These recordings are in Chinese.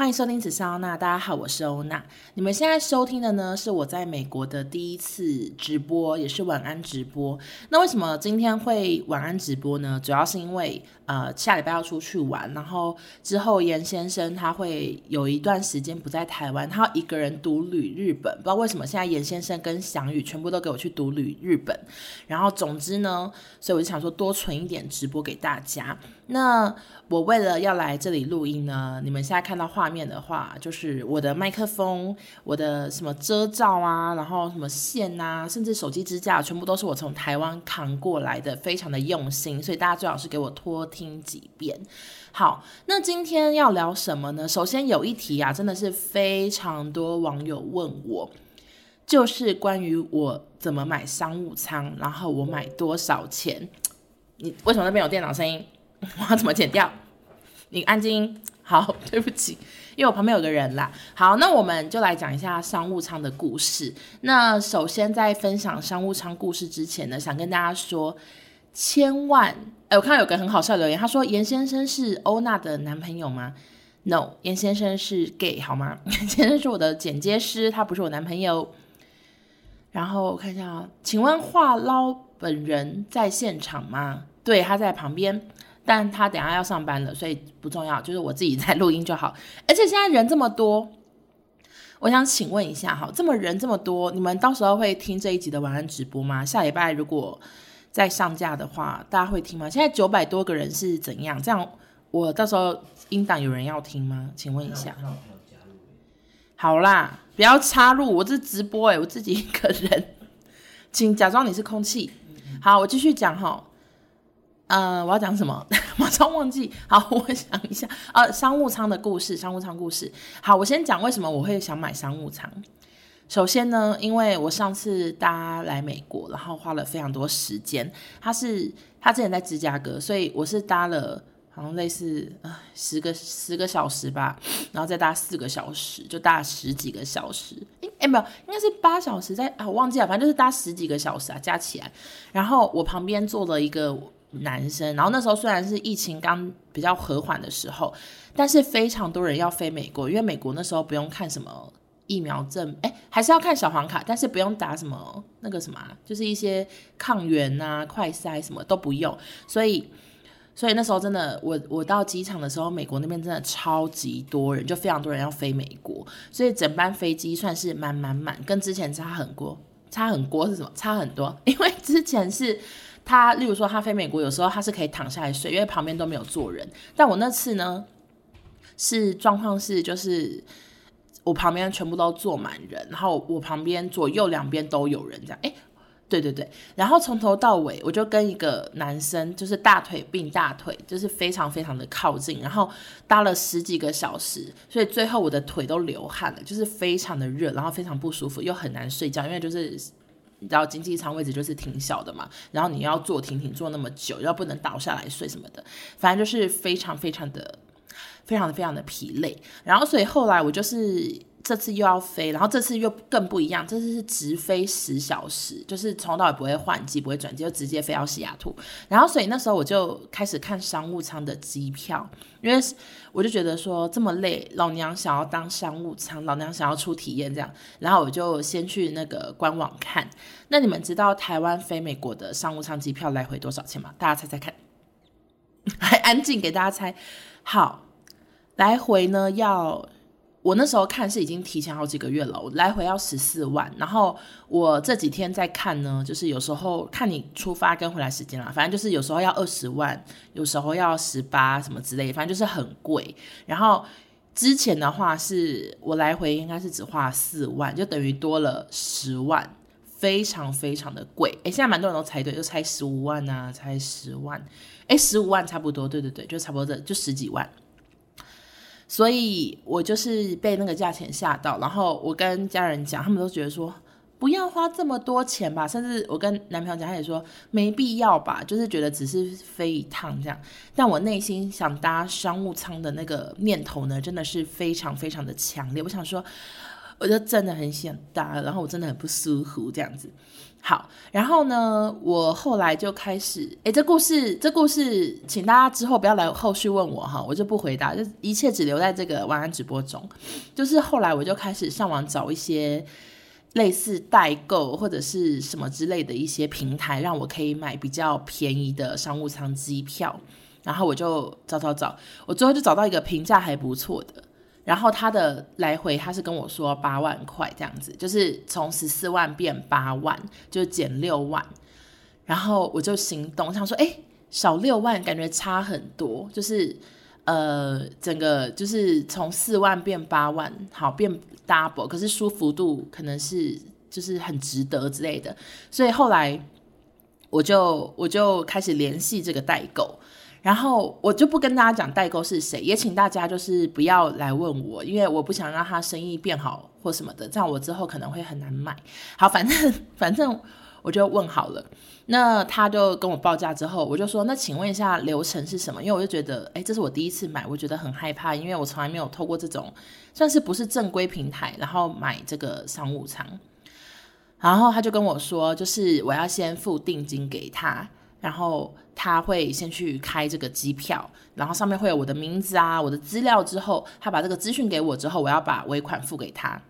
欢迎收听紫砂欧娜，大家好，我是欧娜。你们现在收听的呢，是我在美国的第一次直播，也是晚安直播。那为什么今天会晚安直播呢？主要是因为呃下礼拜要出去玩，然后之后严先生他会有一段时间不在台湾，他要一个人独旅日本。不知道为什么现在严先生跟翔宇全部都给我去独旅日本。然后总之呢，所以我就想说多存一点直播给大家。那我为了要来这里录音呢，你们现在看到画面的话，就是我的麦克风、我的什么遮罩啊，然后什么线啊，甚至手机支架，全部都是我从台湾扛过来的，非常的用心，所以大家最好是给我多听几遍。好，那今天要聊什么呢？首先有一题啊，真的是非常多网友问我，就是关于我怎么买商务舱，然后我买多少钱？你为什么那边有电脑声音？我要怎么剪掉？你安静。好，对不起，因为我旁边有个人啦。好，那我们就来讲一下商务舱的故事。那首先在分享商务舱故事之前呢，想跟大家说，千万，哎，我看到有个很好笑的留言，他说严先生是欧娜的男朋友吗？No，严先生是 gay 好吗？严先生是我的剪接师，他不是我男朋友。然后我看一下啊，请问话唠本人在现场吗？对，他在旁边。但他等下要上班了，所以不重要，就是我自己在录音就好。而且现在人这么多，我想请问一下哈，这么人这么多，你们到时候会听这一集的晚安直播吗？下礼拜如果再上架的话，大家会听吗？现在九百多个人是怎样？这样我到时候音档有人要听吗？请问一下。好啦，不要插入，我这直播诶、欸，我自己一个人，请假装你是空气。好，我继续讲哈。呃，我要讲什么？马上忘记。好，我想一下。呃，商务舱的故事，商务舱故事。好，我先讲为什么我会想买商务舱。首先呢，因为我上次搭来美国，然后花了非常多时间。他是他之前在芝加哥，所以我是搭了好像类似十个十个小时吧，然后再搭四个小时，就搭十几个小时。诶，诶没有，应该是八小时，在啊，我忘记了，反正就是搭十几个小时啊，加起来。然后我旁边坐了一个。男生，然后那时候虽然是疫情刚比较和缓的时候，但是非常多人要飞美国，因为美国那时候不用看什么疫苗证，哎，还是要看小黄卡，但是不用打什么那个什么，就是一些抗原啊、快筛什么都不用，所以，所以那时候真的，我我到机场的时候，美国那边真的超级多人，就非常多人要飞美国，所以整班飞机算是满满满，跟之前差很多，差很多是什么？差很多，因为之前是。他例如说，他飞美国，有时候他是可以躺下来睡，因为旁边都没有坐人。但我那次呢，是状况是就是我旁边全部都坐满人，然后我旁边左右两边都有人，这样。哎，对对对。然后从头到尾，我就跟一个男生，就是大腿并大腿，就是非常非常的靠近，然后搭了十几个小时，所以最后我的腿都流汗了，就是非常的热，然后非常不舒服，又很难睡觉，因为就是。你知道经济舱位置就是挺小的嘛，然后你要坐挺挺坐那么久，要不能倒下来睡什么的，反正就是非常非常的、非常的、非常的疲累。然后所以后来我就是。这次又要飞，然后这次又更不一样，这次是直飞十小时，就是从头到尾不会换机，不会转机，就直接飞到西雅图。然后所以那时候我就开始看商务舱的机票，因为我就觉得说这么累，老娘想要当商务舱，老娘想要出体验这样。然后我就先去那个官网看。那你们知道台湾飞美国的商务舱机票来回多少钱吗？大家猜猜看，还安静给大家猜。好，来回呢要。我那时候看是已经提前好几个月了，我来回要十四万，然后我这几天在看呢，就是有时候看你出发跟回来时间啦，反正就是有时候要二十万，有时候要十八什么之类，反正就是很贵。然后之前的话是我来回应该是只花四万，就等于多了十万，非常非常的贵。诶，现在蛮多人都猜对，就猜十五万啊，猜十万，诶，十五万差不多，对对对，就差不多这就十几万。所以我就是被那个价钱吓到，然后我跟家人讲，他们都觉得说不要花这么多钱吧，甚至我跟男朋友讲，他也说没必要吧，就是觉得只是飞一趟这样。但我内心想搭商务舱的那个念头呢，真的是非常非常的强烈。我想说，我就真的很想搭，然后我真的很不舒服这样子。好，然后呢，我后来就开始，诶，这故事，这故事，请大家之后不要来后续问我哈，我就不回答，就一切只留在这个晚安直播中。就是后来我就开始上网找一些类似代购或者是什么之类的一些平台，让我可以买比较便宜的商务舱机票。然后我就找找找，我最后就找到一个评价还不错的。然后他的来回，他是跟我说八万块这样子，就是从十四万变八万，就减六万。然后我就心动，想说，哎，少六万感觉差很多，就是呃，整个就是从四万变八万，好变 double，可是舒服度可能是就是很值得之类的。所以后来我就我就开始联系这个代购。然后我就不跟大家讲代购是谁，也请大家就是不要来问我，因为我不想让他生意变好或什么的，这样我之后可能会很难卖。好，反正反正我就问好了，那他就跟我报价之后，我就说，那请问一下流程是什么？因为我就觉得，哎，这是我第一次买，我觉得很害怕，因为我从来没有透过这种算是不是正规平台，然后买这个商务舱。然后他就跟我说，就是我要先付定金给他。然后他会先去开这个机票，然后上面会有我的名字啊，我的资料。之后他把这个资讯给我之后，我要把尾款付给他，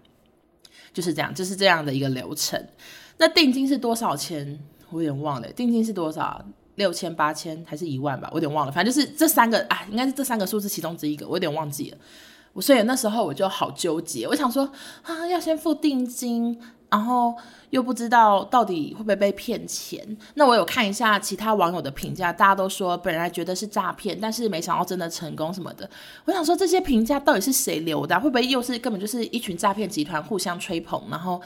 就是这样，就是这样的一个流程。那定金是多少钱？我有点忘了，定金是多少？六千、八千还是一万吧？我有点忘了。反正就是这三个啊，应该是这三个数字其中之一个，我有点忘记了。我所以那时候我就好纠结，我想说啊，要先付定金。然后又不知道到底会不会被骗钱。那我有看一下其他网友的评价，大家都说本来觉得是诈骗，但是没想到真的成功什么的。我想说这些评价到底是谁留的？会不会又是根本就是一群诈骗集团互相吹捧，然后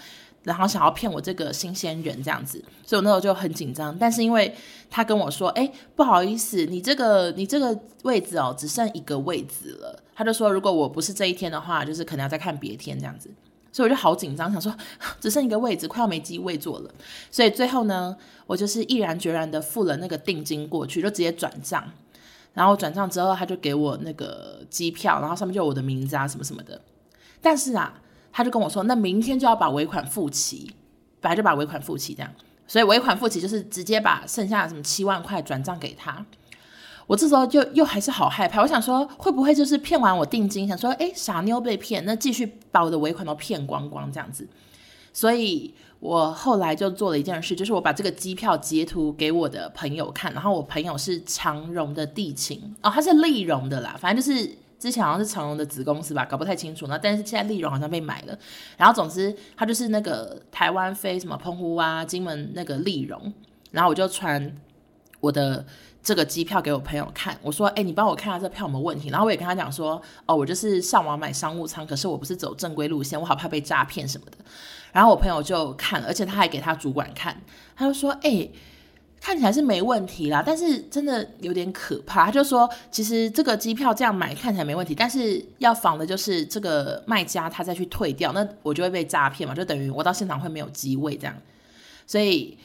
然后想要骗我这个新鲜人这样子？所以我那时候就很紧张。但是因为他跟我说，哎，不好意思，你这个你这个位置哦，只剩一个位置了。他就说，如果我不是这一天的话，就是可能要再看别天这样子。所以我就好紧张，想说只剩一个位置，快要没机位坐了。所以最后呢，我就是毅然决然的付了那个定金过去，就直接转账。然后转账之后，他就给我那个机票，然后上面就我的名字啊什么什么的。但是啊，他就跟我说，那明天就要把尾款付齐，本来就把尾款付齐这样。所以尾款付齐就是直接把剩下的什么七万块转账给他。我这时候就又还是好害怕，我想说会不会就是骗完我定金，想说诶傻妞被骗，那继续把我的尾款都骗光光这样子，所以我后来就做了一件事，就是我把这个机票截图给我的朋友看，然后我朋友是长荣的地勤。哦，他是丽荣的啦，反正就是之前好像是长荣的子公司吧，搞不太清楚，那但是现在丽荣好像被买了，然后总之他就是那个台湾飞什么澎湖啊、金门那个丽荣，然后我就传我的。这个机票给我朋友看，我说：“哎，你帮我看下这票有没有问题。”然后我也跟他讲说：“哦，我就是上网买商务舱，可是我不是走正规路线，我好怕被诈骗什么的。”然后我朋友就看了，而且他还给他主管看，他就说：“哎，看起来是没问题啦，但是真的有点可怕。”他就说：“其实这个机票这样买看起来没问题，但是要防的就是这个卖家他再去退掉，那我就会被诈骗嘛，就等于我到现场会没有机位这样，所以。”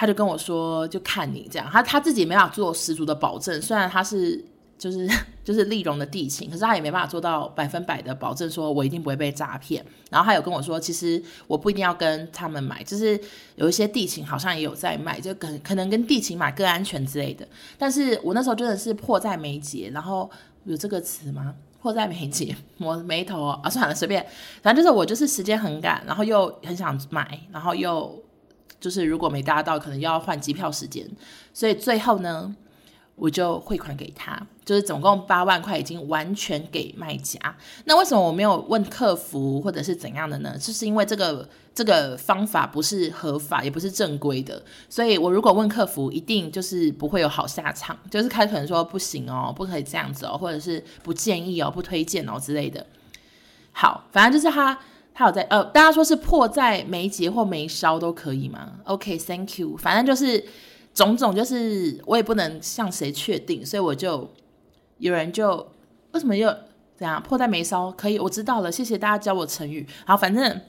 他就跟我说，就看你这样，他他自己也没法做十足的保证，虽然他是就是就是立荣的地勤，可是他也没办法做到百分百的保证，说我一定不会被诈骗。然后他有跟我说，其实我不一定要跟他们买，就是有一些地勤好像也有在卖，就可可能跟地勤买更安全之类的。但是我那时候真的是迫在眉睫，然后有这个词吗？迫在眉睫，我眉头啊，算了，随便，反正就是我就是时间很赶，然后又很想买，然后又。就是如果没搭到，可能要换机票时间，所以最后呢，我就汇款给他，就是总共八万块已经完全给卖家。那为什么我没有问客服或者是怎样的呢？就是因为这个这个方法不是合法，也不是正规的，所以我如果问客服，一定就是不会有好下场，就是开可能说不行哦，不可以这样子哦，或者是不建议哦，不推荐哦之类的。好，反正就是他。他有在呃，大家说是迫在眉睫或眉梢都可以吗？OK，Thank、you。反正就是种种，就是我也不能向谁确定，所以我就有人就为什么又怎样迫在眉梢？可以，我知道了，谢谢大家教我成语。好，反正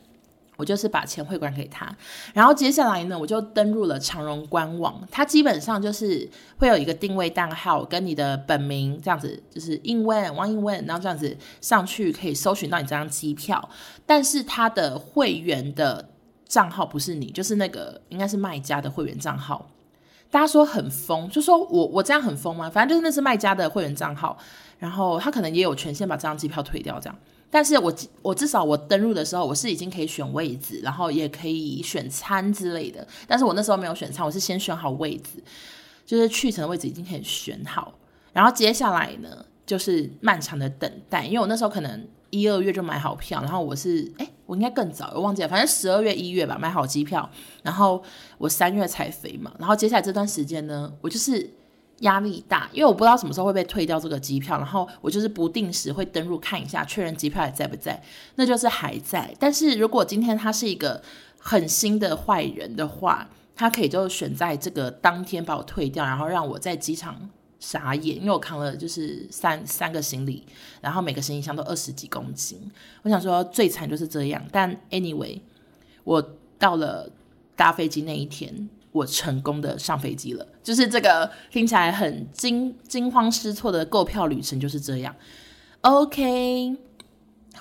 我就是把钱汇款给他，然后接下来呢，我就登入了长荣官网，它基本上就是会有一个定位账号跟你的本名这样子，就是英文王英文，然后这样子上去可以搜寻到你这张机票，但是它的会员的账号不是你，就是那个应该是卖家的会员账号。大家说很疯，就说我我这样很疯吗？反正就是那是卖家的会员账号，然后他可能也有权限把这张机票退掉这样。但是我我至少我登入的时候，我是已经可以选位置，然后也可以选餐之类的。但是我那时候没有选餐，我是先选好位置，就是去程的位置已经可以选好。然后接下来呢，就是漫长的等待，因为我那时候可能一二月就买好票，然后我是哎，我应该更早，我忘记了，反正十二月一月吧买好机票，然后我三月才飞嘛。然后接下来这段时间呢，我就是。压力大，因为我不知道什么时候会被退掉这个机票，然后我就是不定时会登录看一下，确认机票还在不在，那就是还在。但是如果今天他是一个狠心的坏人的话，他可以就选在这个当天把我退掉，然后让我在机场傻眼，因为我扛了就是三三个行李，然后每个行李箱都二十几公斤。我想说最惨就是这样，但 anyway，我到了搭飞机那一天。我成功的上飞机了，就是这个听起来很惊惊慌失措的购票旅程就是这样。OK，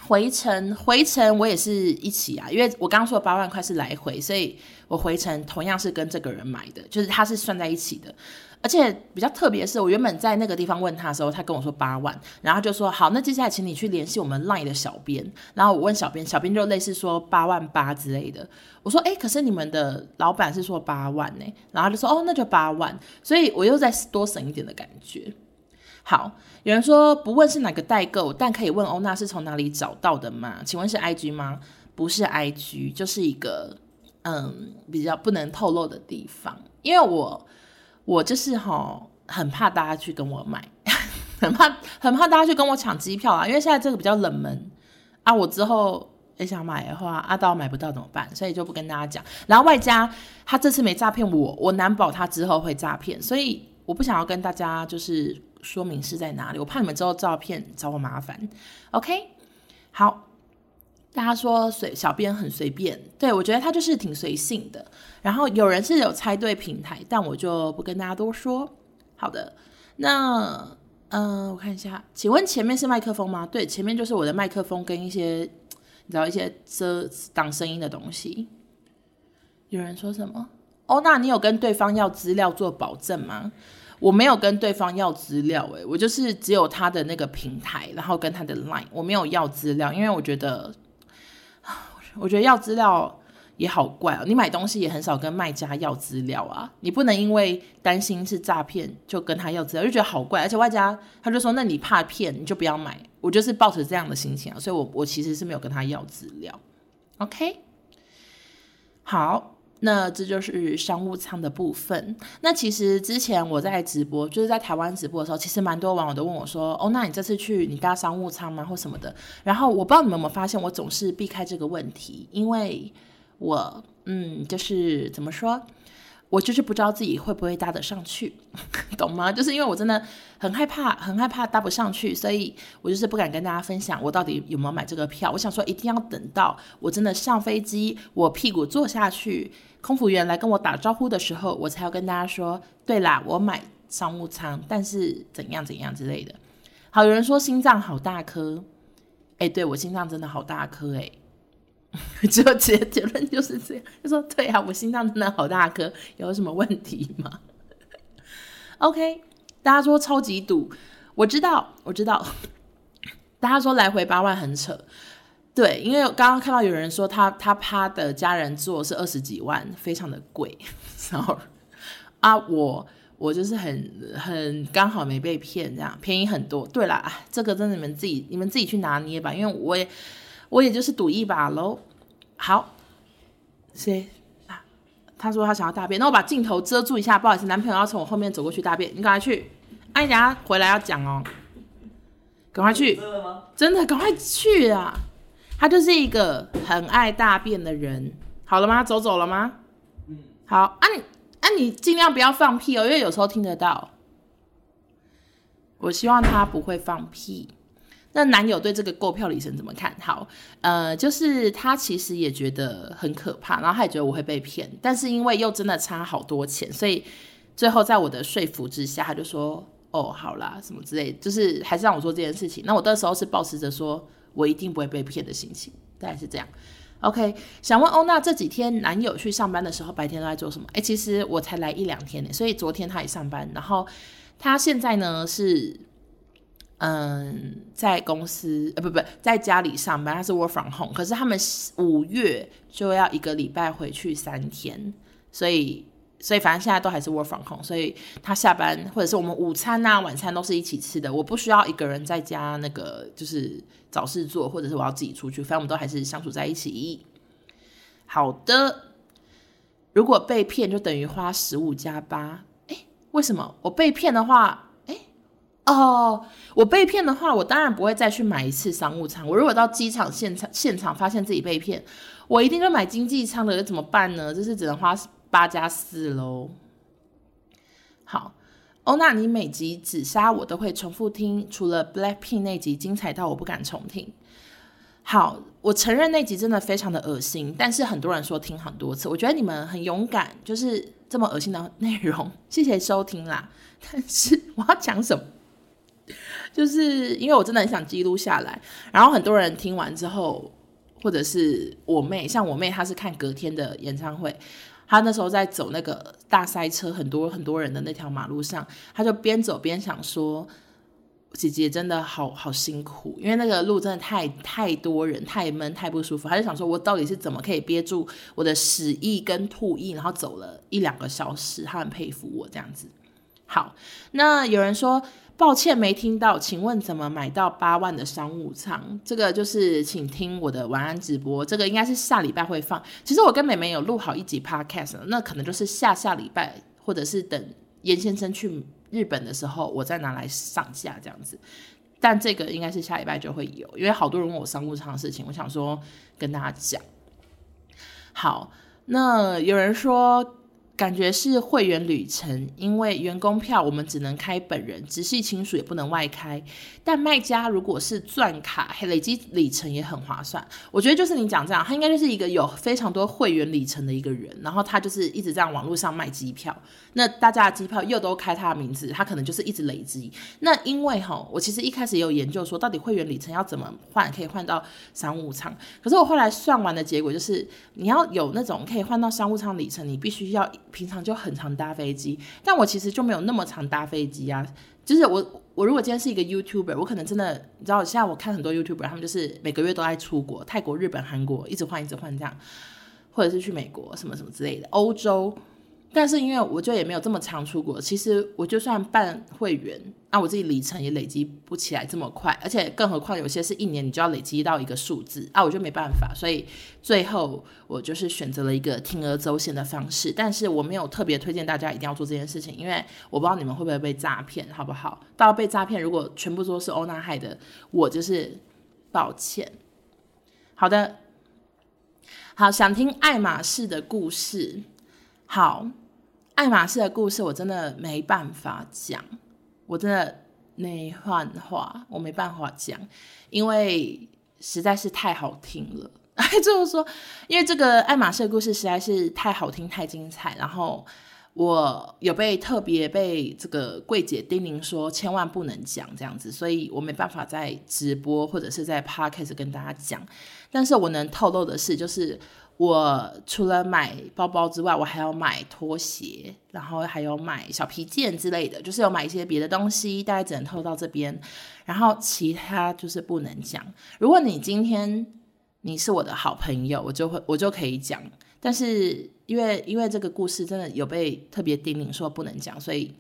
回程回程我也是一起啊，因为我刚刚说八万块是来回，所以我回程同样是跟这个人买的，就是他是算在一起的。而且比较特别的是，我原本在那个地方问他的时候，他跟我说八万，然后就说好，那接下来请你去联系我们 LINE 的小编。然后我问小编，小编就类似说八万八之类的。我说哎，可是你们的老板是说八万呢？然后就说哦，那就八万。所以我又再多省一点的感觉。好，有人说不问是哪个代购，但可以问欧娜是从哪里找到的吗？请问是 IG 吗？不是 IG，就是一个嗯比较不能透露的地方，因为我。我就是哈，很怕大家去跟我买，很怕很怕大家去跟我抢机票啊，因为现在这个比较冷门啊。我之后也想买的话，阿、啊、到买不到怎么办？所以就不跟大家讲。然后外加他这次没诈骗我，我难保他之后会诈骗，所以我不想要跟大家就是说明是在哪里，我怕你们之后照骗找我麻烦。OK，好。大家说随小编很随便，对，我觉得他就是挺随性的。然后有人是有猜对平台，但我就不跟大家多说。好的，那嗯、我看一下，请问前面是麦克风吗？对，前面就是我的麦克风跟一些你知道一些遮挡声音的东西。有人说什么？哦，那你有跟对方要资料做保证吗？我没有跟对方要资料，诶，我就是只有他的那个平台，然后跟他的 line，我没有要资料，因为我觉得。我觉得要资料也好怪哦，你买东西也很少跟卖家要资料啊，你不能因为担心是诈骗就跟他要资料，就觉得好怪。而且外加他就说，那你怕骗你就不要买。我就是抱着这样的心情啊，所以我我其实是没有跟他要资料。OK，好，那这就是商务舱的部分。那其实之前我在直播，就是在台湾直播的时候，其实蛮多网友都问我说，哦，那你这次去你搭商务舱吗，或什么的？然后我不知道你们有没有发现，我总是避开这个问题，因为。我嗯，就是怎么说，我就是不知道自己会不会搭得上去，懂吗？就是因为我真的很害怕，很害怕搭不上去，所以我就是不敢跟大家分享我到底有没有买这个票。我想说，一定要等到我真的上飞机，我屁股坐下去，空服员来跟我打招呼的时候，我才要跟大家说，对啦，我买商务舱，但是怎样怎样之类的。好，有人说心脏好大颗，哎，对，我心脏真的好大颗，哎。最后结结论就是这样，就说对啊，我心脏真的好大颗，有什么问题吗？OK，大家说超级堵，我知道，我知道。大家说来回八万很扯，对，因为刚刚看到有人说他他趴的家人做是二十几万，非常的贵。然后 啊，我我就是很很刚好没被骗，这样便宜很多。对啦，这个真的你们自己你们自己去拿捏吧，因为我也。我也就是赌一把喽。好，谁啊？他说他想要大便，那我把镜头遮住一下，不好意思，男朋友要从我后面走过去大便，你赶快去。哎，等下回来要讲哦，赶快去。真的吗？真的，赶快去啊！他就是一个很爱大便的人。好了吗？走走了吗？嗯。好啊你，你啊，你尽量不要放屁哦，因为有时候听得到。我希望他不会放屁。那男友对这个购票里程怎么看？好，呃，就是他其实也觉得很可怕，然后他也觉得我会被骗，但是因为又真的差好多钱，所以最后在我的说服之下，他就说：“哦，好啦，什么之类，就是还是让我做这件事情。”那我那时候是抱持着说我一定不会被骗的心情，大概是这样。OK，想问欧娜这几天男友去上班的时候，白天都在做什么？哎，其实我才来一两天呢，所以昨天他也上班，然后他现在呢是，嗯，在公司呃不不在家里上班，他是 work from home，可是他们五月就要一个礼拜回去三天，所以。所以反正现在都还是 work from home，所以他下班或者是我们午餐啊、晚餐都是一起吃的。我不需要一个人在家那个就是找事做，或者是我要自己出去，反正我们都还是相处在一起。好的，如果被骗就等于花十五加八。诶，为什么？我被骗的话，哦，我被骗的话，我当然不会再去买一次商务舱。我如果到机场现场现场发现自己被骗，我一定就买经济舱的，怎么办呢？就是只能花。八加四喽。好，欧娜，你每集紫砂我都会重复听，除了 Blackpink 那集精彩到我不敢重听。好，我承认那集真的非常的恶心，但是很多人说听很多次，我觉得你们很勇敢，就是这么恶心的内容，谢谢收听啦。但是我要讲什么？就是因为我真的很想记录下来，然后很多人听完之后，或者是我妹，像我妹，她是看隔天的演唱会。她那时候在走那个大塞车，很多很多人的那条马路上，她就边走边想说：“姐姐真的好好辛苦，因为那个路真的太太多人，太闷，太不舒服。”她就想说：“我到底是怎么可以憋住我的屎意跟吐意，然后走了一两个小时？”她很佩服我这样子。好，那有人说。抱歉没听到，请问怎么买到八万的商务舱？这个就是请听我的晚安直播，这个应该是下礼拜会放。其实我跟美美有录好一集 podcast，那可能就是下下礼拜，或者是等严先生去日本的时候，我再拿来上架这样子。但这个应该是下礼拜就会有，因为好多人问我商务舱的事情，我想说跟大家讲。好，那有人说。感觉是会员旅程，因为员工票我们只能开本人，直系亲属也不能外开。但卖家如果是钻卡，累积里程也很划算。我觉得就是你讲这样，他应该就是一个有非常多会员里程的一个人，然后他就是一直在网络上卖机票。那大家的机票又都开他的名字，他可能就是一直累积。那因为哈，我其实一开始也有研究说，到底会员里程要怎么换可以换到商务舱。可是我后来算完的结果就是，你要有那种可以换到商务舱里程，你必须要。平常就很常搭飞机，但我其实就没有那么常搭飞机啊。就是我，我如果今天是一个 YouTuber，我可能真的，你知道，现在我看很多 YouTuber，他们就是每个月都在出国，泰国、日本、韩国，一直换，一直换这样，或者是去美国什么什么之类的，欧洲。但是因为我就也没有这么常出国，其实我就算办会员，那我自己里程也累积不起来这么快，而且更何况有些是一年你就要累积到一个数字啊，我就没办法，所以最后我就是选择了一个铤而走险的方式，但是我没有特别推荐大家一定要做这件事情，因为我不知道你们会不会被诈骗，好不好？到被诈骗，如果全部都是欧娜害的，我就是抱歉。好的，好，想听爱马仕的故事。好，爱马仕的故事我真的没办法讲，我真的没办法，我没办法讲，因为实在是太好听了。就是说，因为这个爱马仕的故事实在是太好听、太精彩，然后我有被特别被这个柜姐叮咛说千万不能讲这样子，所以我没办法在直播或者是在 podcast 跟大家讲。但是我能透露的是，就是。我除了买包包之外，我还要买拖鞋，然后还有买小皮件之类的，就是有买一些别的东西，大概只能透到这边，然后其他就是不能讲。如果你今天你是我的好朋友，我就会我就可以讲，但是因为因为这个故事真的有被特别叮咛说不能讲，所以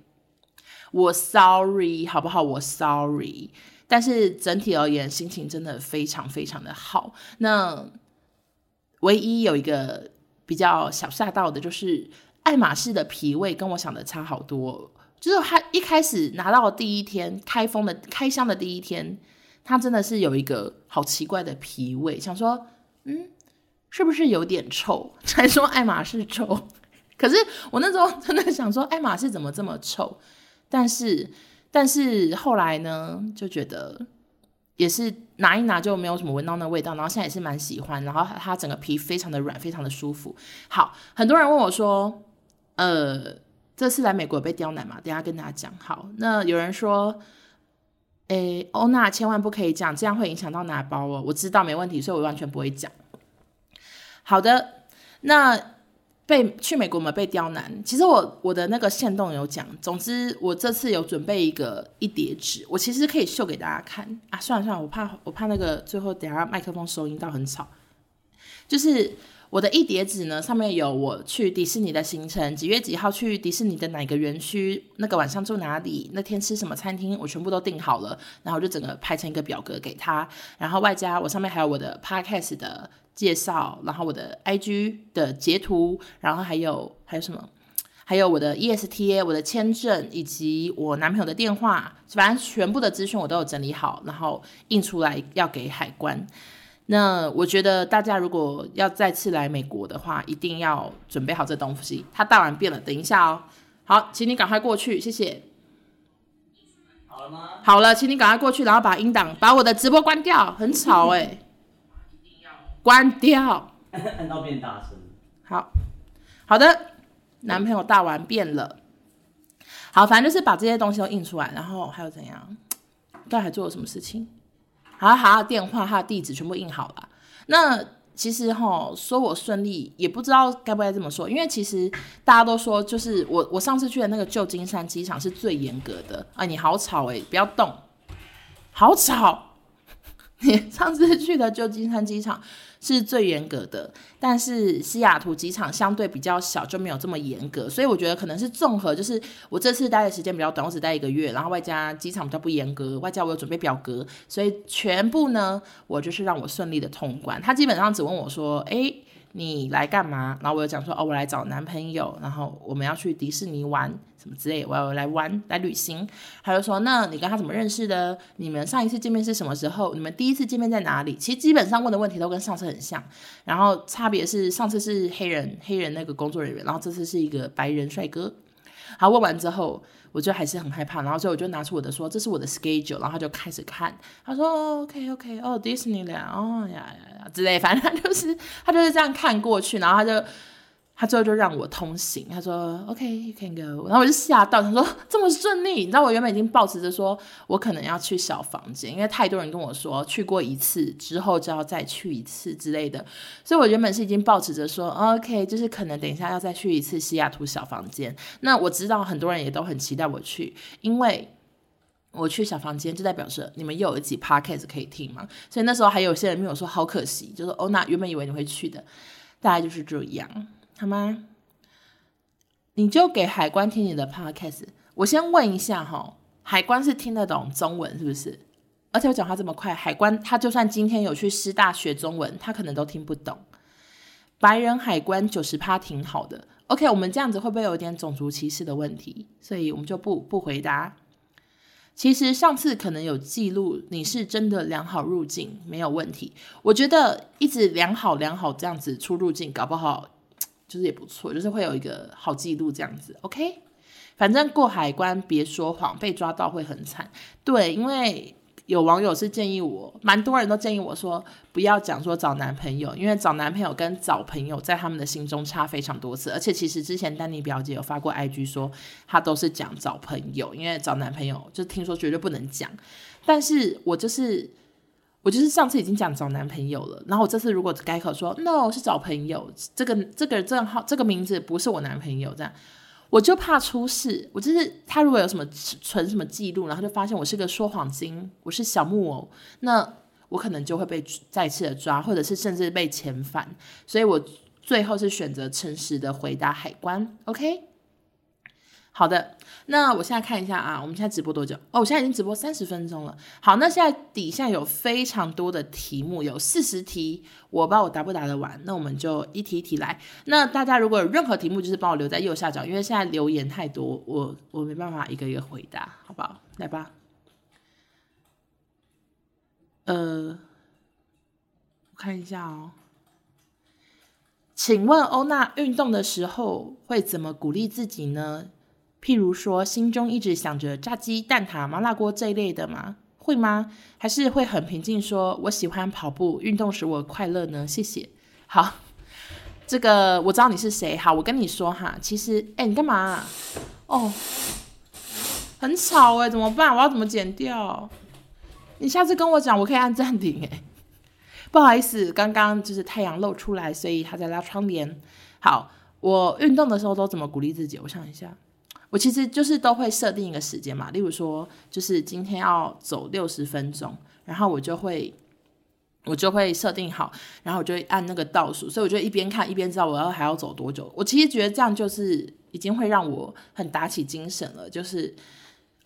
我 sorry 好不好？我 sorry，但是整体而言，心情真的非常非常的好。那。唯一有一个比较小吓到的，就是爱马仕的皮味跟我想的差好多。就是他一开始拿到第一天开封的开箱的第一天，他真的是有一个好奇怪的皮味，想说，嗯，是不是有点臭？才说爱马仕臭，可是我那时候真的想说，爱马仕怎么这么臭？但是，但是后来呢，就觉得。也是拿一拿就没有什么闻到那味道，然后现在也是蛮喜欢，然后它整个皮非常的软，非常的舒服。好，很多人问我说，呃，这次来美国被刁难嘛？等下跟大家讲。好，那有人说，诶，欧娜千万不可以讲，这样会影响到拿包哦。我知道没问题，所以我完全不会讲。好的，那。被去美国嘛被刁难？其实我我的那个线动有讲。总之，我这次有准备一个一叠纸，我其实可以秀给大家看啊。算了算了，我怕我怕那个最后等下麦克风收音到很吵。就是我的一叠纸呢，上面有我去迪士尼的行程，几月几号去迪士尼的哪个园区，那个晚上住哪里，那天吃什么餐厅，我全部都订好了，然后就整个排成一个表格给他，然后外加我上面还有我的 podcast 的。介绍，然后我的 IG 的截图，然后还有还有什么？还有我的 ESTA，我的签证，以及我男朋友的电话，反正全部的资讯我都有整理好，然后印出来要给海关。那我觉得大家如果要再次来美国的话，一定要准备好这东西。他大完变了，等一下哦。好，请你赶快过去，谢谢。好了吗？好了，请你赶快过去，然后把音档，把我的直播关掉，很吵哎、欸。关掉，按到变大声。好好的，男朋友大完变了。好，反正就是把这些东西都印出来，然后还有怎样？到底还做了什么事情？好，好，电话、他的地址全部印好了。那其实哈，说我顺利，也不知道该不该这么说，因为其实大家都说，就是我我上次去的那个旧金山机场是最严格的。啊，你好吵诶、不要动，好吵。你上次去的旧金山机场是最严格的，但是西雅图机场相对比较小，就没有这么严格，所以我觉得可能是综合，就是我这次待的时间比较短，我只待一个月，然后外加机场比较不严格，外加我有准备表格，所以全部呢，我就是让我顺利的通关。他基本上只问我说：“诶，你来干嘛？”然后我有讲说：“哦，我来找男朋友，然后我们要去迪士尼玩。”什么之类，我要来玩来旅行。他就说：“那你跟他怎么认识的？你们上一次见面是什么时候？你们第一次见面在哪里？”其实基本上问的问题都跟上次很像，然后差别是上次是黑人黑人那个工作人员，然后这次是一个白人帅哥。好，问完之后，我就还是很害怕，然后所以我就拿出我的说：“这是我的 schedule。”然后他就开始看，他说：“OK OK，哦，disney 了哦呀呀呀之类，反正他就是他就是这样看过去，然后他就。”他最后就让我通行，他说 OK，you can go，然后我就吓到，他说这么顺利，你知道我原本已经抱持着说我可能要去小房间，因为太多人跟我说去过一次之后就要再去一次之类的，所以我原本是已经抱持着说 OK，就是可能等一下要再去一次西雅图小房间。那我知道很多人也都很期待我去，因为我去小房间就代表着你们又有一集 podcast 可以听嘛，所以那时候还有些人没有说好可惜，就说哦，那原本以为你会去的，大概就是这样。好吗？你就给海关听你的 podcast。我先问一下哈，海关是听得懂中文是不是？而且我讲话这么快，海关他就算今天有去师大学中文，他可能都听不懂。白人海关九十趴挺好的。OK，我们这样子会不会有点种族歧视的问题？所以我们就不不回答。其实上次可能有记录，你是真的良好入境，没有问题。我觉得一直良好良好这样子出入境，搞不好。就是也不错，就是会有一个好记录这样子，OK。反正过海关别说谎，被抓到会很惨。对，因为有网友是建议我，蛮多人都建议我说不要讲说找男朋友，因为找男朋友跟找朋友在他们的心中差非常多次。而且其实之前丹尼表姐有发过 IG 说，她都是讲找朋友，因为找男朋友就听说绝对不能讲。但是我就是。我就是上次已经讲找男朋友了，然后我这次如果改口说 no 是找朋友，这个这个账号这个名字不是我男朋友，这样我就怕出事。我就是他如果有什么存什么记录，然后就发现我是个说谎精，我是小木偶，那我可能就会被再次的抓，或者是甚至被遣返。所以我最后是选择诚实的回答海关，OK。好的，那我现在看一下啊，我们现在直播多久？哦，我现在已经直播三十分钟了。好，那现在底下有非常多的题目，有四十题，我不知道我答不答得完，那我们就一题一题来。那大家如果有任何题目，就是帮我留在右下角，因为现在留言太多，我我没办法一个一个回答，好不好？来吧。呃，我看一下哦。请问欧娜运动的时候会怎么鼓励自己呢？譬如说，心中一直想着炸鸡、蛋挞、麻辣锅这一类的吗？会吗？还是会很平静说我喜欢跑步，运动使我快乐呢？谢谢。好，这个我知道你是谁。好，我跟你说哈，其实，哎，你干嘛？哦，很吵哎，怎么办？我要怎么剪掉？你下次跟我讲，我可以按暂停哎。不好意思，刚刚就是太阳露出来，所以他在拉窗帘。好，我运动的时候都怎么鼓励自己？我想一下。我其实就是都会设定一个时间嘛，例如说，就是今天要走六十分钟，然后我就会，我就会设定好，然后我就会按那个倒数，所以我就一边看一边知道我要还要走多久。我其实觉得这样就是已经会让我很打起精神了，就是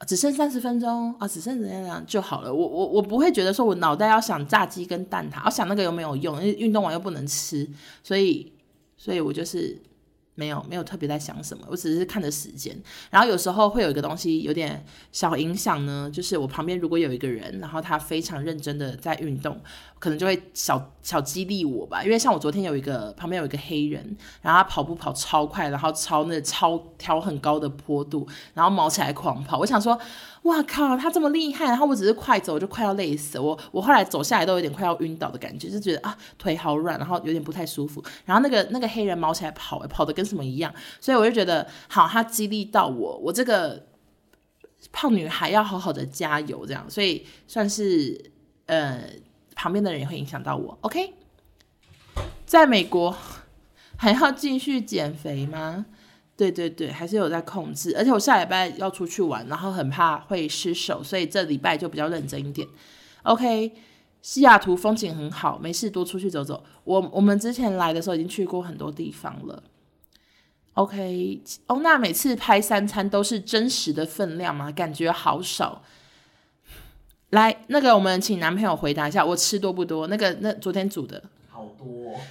只剩三十分钟啊，只剩怎样怎样就好了。我我我不会觉得说我脑袋要想炸鸡跟蛋挞，我想那个又没有用，因为运动完又不能吃，所以所以我就是。没有，没有特别在想什么，我只是看着时间。然后有时候会有一个东西有点小影响呢，就是我旁边如果有一个人，然后他非常认真的在运动，可能就会小小激励我吧。因为像我昨天有一个旁边有一个黑人，然后他跑步跑超快，然后超那超挑很高的坡度，然后毛起来狂跑。我想说。哇靠，他这么厉害，然后我只是快走，我就快要累死我。我后来走下来都有点快要晕倒的感觉，就觉得啊腿好软，然后有点不太舒服。然后那个那个黑人毛起来跑，跑的跟什么一样，所以我就觉得好，他激励到我，我这个胖女孩要好好的加油，这样，所以算是呃旁边的人也会影响到我。OK，在美国还要继续减肥吗？对对对，还是有在控制，而且我下礼拜要出去玩，然后很怕会失手，所以这礼拜就比较认真一点。OK，西雅图风景很好，没事多出去走走。我我们之前来的时候已经去过很多地方了。OK，欧娜每次拍三餐都是真实的分量吗？感觉好少。来，那个我们请男朋友回答一下，我吃多不多？那个那昨天煮的。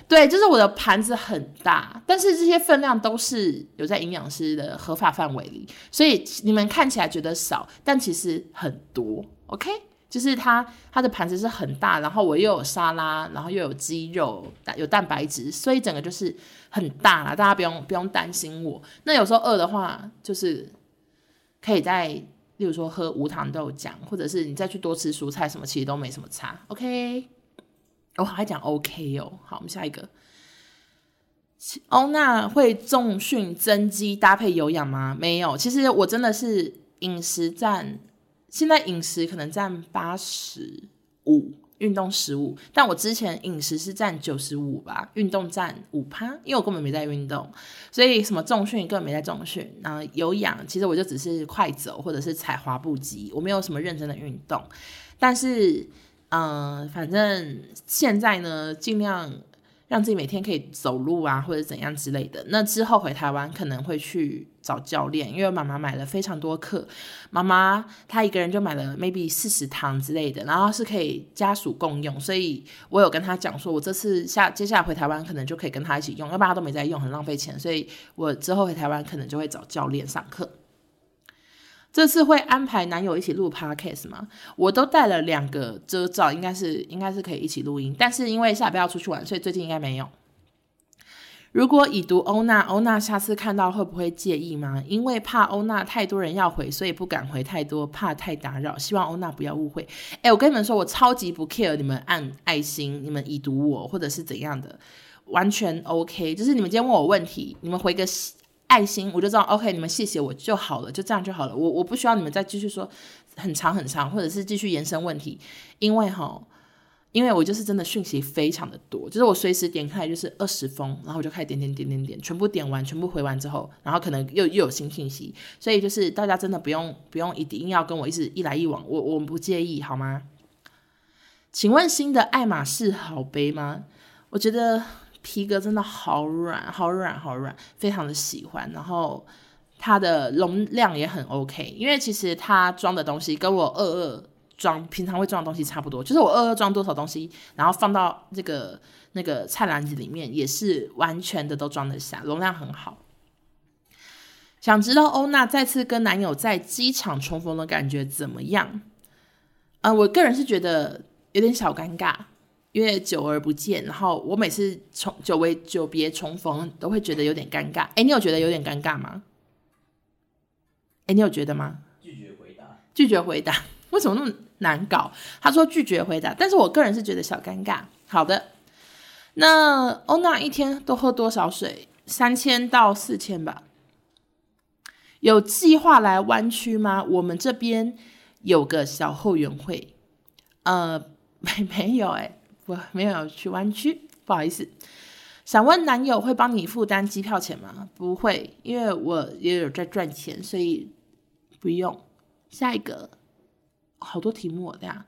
对，就是我的盘子很大，但是这些分量都是有在营养师的合法范围里，所以你们看起来觉得少，但其实很多。OK，就是它它的盘子是很大，然后我又有沙拉，然后又有鸡肉，有蛋白质，所以整个就是很大啦，大家不用不用担心我。那有时候饿的话，就是可以再，例如说喝无糖豆浆，或者是你再去多吃蔬菜什么，其实都没什么差。OK。我还讲 OK 哦，好，我们下一个。欧娜会重训增肌搭配有氧吗？没有，其实我真的是饮食占，现在饮食可能占八十五，运动十五，但我之前饮食是占九十五吧，运动占五趴，因为我根本没在运动，所以什么重训根本没在重训，然后有氧，其实我就只是快走或者是踩滑步机，我没有什么认真的运动，但是。嗯，反正现在呢，尽量让自己每天可以走路啊，或者怎样之类的。那之后回台湾可能会去找教练，因为妈妈买了非常多课，妈妈她一个人就买了 maybe 四十堂之类的，然后是可以家属共用，所以我有跟她讲说，我这次下接下来回台湾可能就可以跟她一起用，要不然她都没在用，很浪费钱，所以我之后回台湾可能就会找教练上课。这次会安排男友一起录 podcast 吗？我都带了两个遮罩，应该是应该是可以一起录音。但是因为下礼拜要出去玩，所以最近应该没有。如果已读欧娜，欧娜下次看到会不会介意吗？因为怕欧娜太多人要回，所以不敢回太多，怕太打扰。希望欧娜不要误会。哎，我跟你们说，我超级不 care 你们按爱心，你们已读我或者是怎样的，完全 OK。就是你们今天问我问题，你们回个。爱心，我就知道，OK，你们谢谢我就好了，就这样就好了。我我不需要你们再继续说很长很长，或者是继续延伸问题，因为哈，因为我就是真的讯息非常的多，就是我随时点开就是二十封，然后我就开始点点点点点，全部点完，全部回完之后，然后可能又又有新信息，所以就是大家真的不用不用一定要跟我一直一来一往，我我们不介意好吗？请问新的爱马仕好背吗？我觉得。皮革真的好软，好软，好软，非常的喜欢。然后它的容量也很 OK，因为其实它装的东西跟我二二装平常会装的东西差不多，就是我二二装多少东西，然后放到这个那个菜篮子里面也是完全的都装得下，容量很好。想知道欧娜再次跟男友在机场重逢的感觉怎么样？啊、呃，我个人是觉得有点小尴尬。因为久而不见，然后我每次重久违久别重逢，都会觉得有点尴尬。哎，你有觉得有点尴尬吗？哎，你有觉得吗？拒绝回答。拒绝回答，为什么那么难搞。他说拒绝回答，但是我个人是觉得小尴尬。好的，那欧娜一天都喝多少水？三千到四千吧。有计划来湾区吗？我们这边有个小后援会。呃，没没有哎、我没有去湾区，不好意思。想问男友会帮你负担机票钱吗？不会，因为我也有在赚钱，所以不用。下一个，好多题目这样。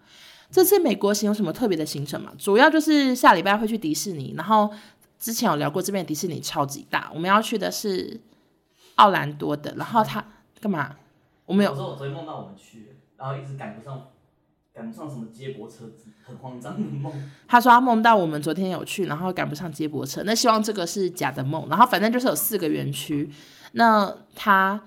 这次美国行有什么特别的行程吗？主要就是下礼拜会去迪士尼，然后之前有聊过这边迪士尼超级大，我们要去的是奥兰多的。然后他干嘛？我们有。我说我昨天梦到我们去，然后一直赶不上。赶不上什么接驳车，很慌张的梦。他说他梦到我们昨天有去，然后赶不上接驳车。那希望这个是假的梦。然后反正就是有四个园区。那他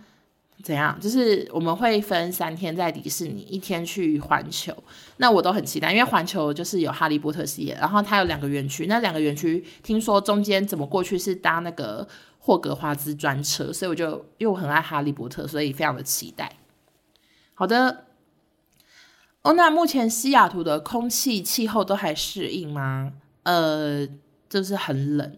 怎样？就是我们会分三天在迪士尼，一天去环球。那我都很期待，因为环球就是有哈利波特系列。然后它有两个园区，那两个园区听说中间怎么过去是搭那个霍格华兹专车，所以我就因为我很爱哈利波特，所以非常的期待。好的。哦，那目前西雅图的空气气候都还适应吗？呃，就是很冷，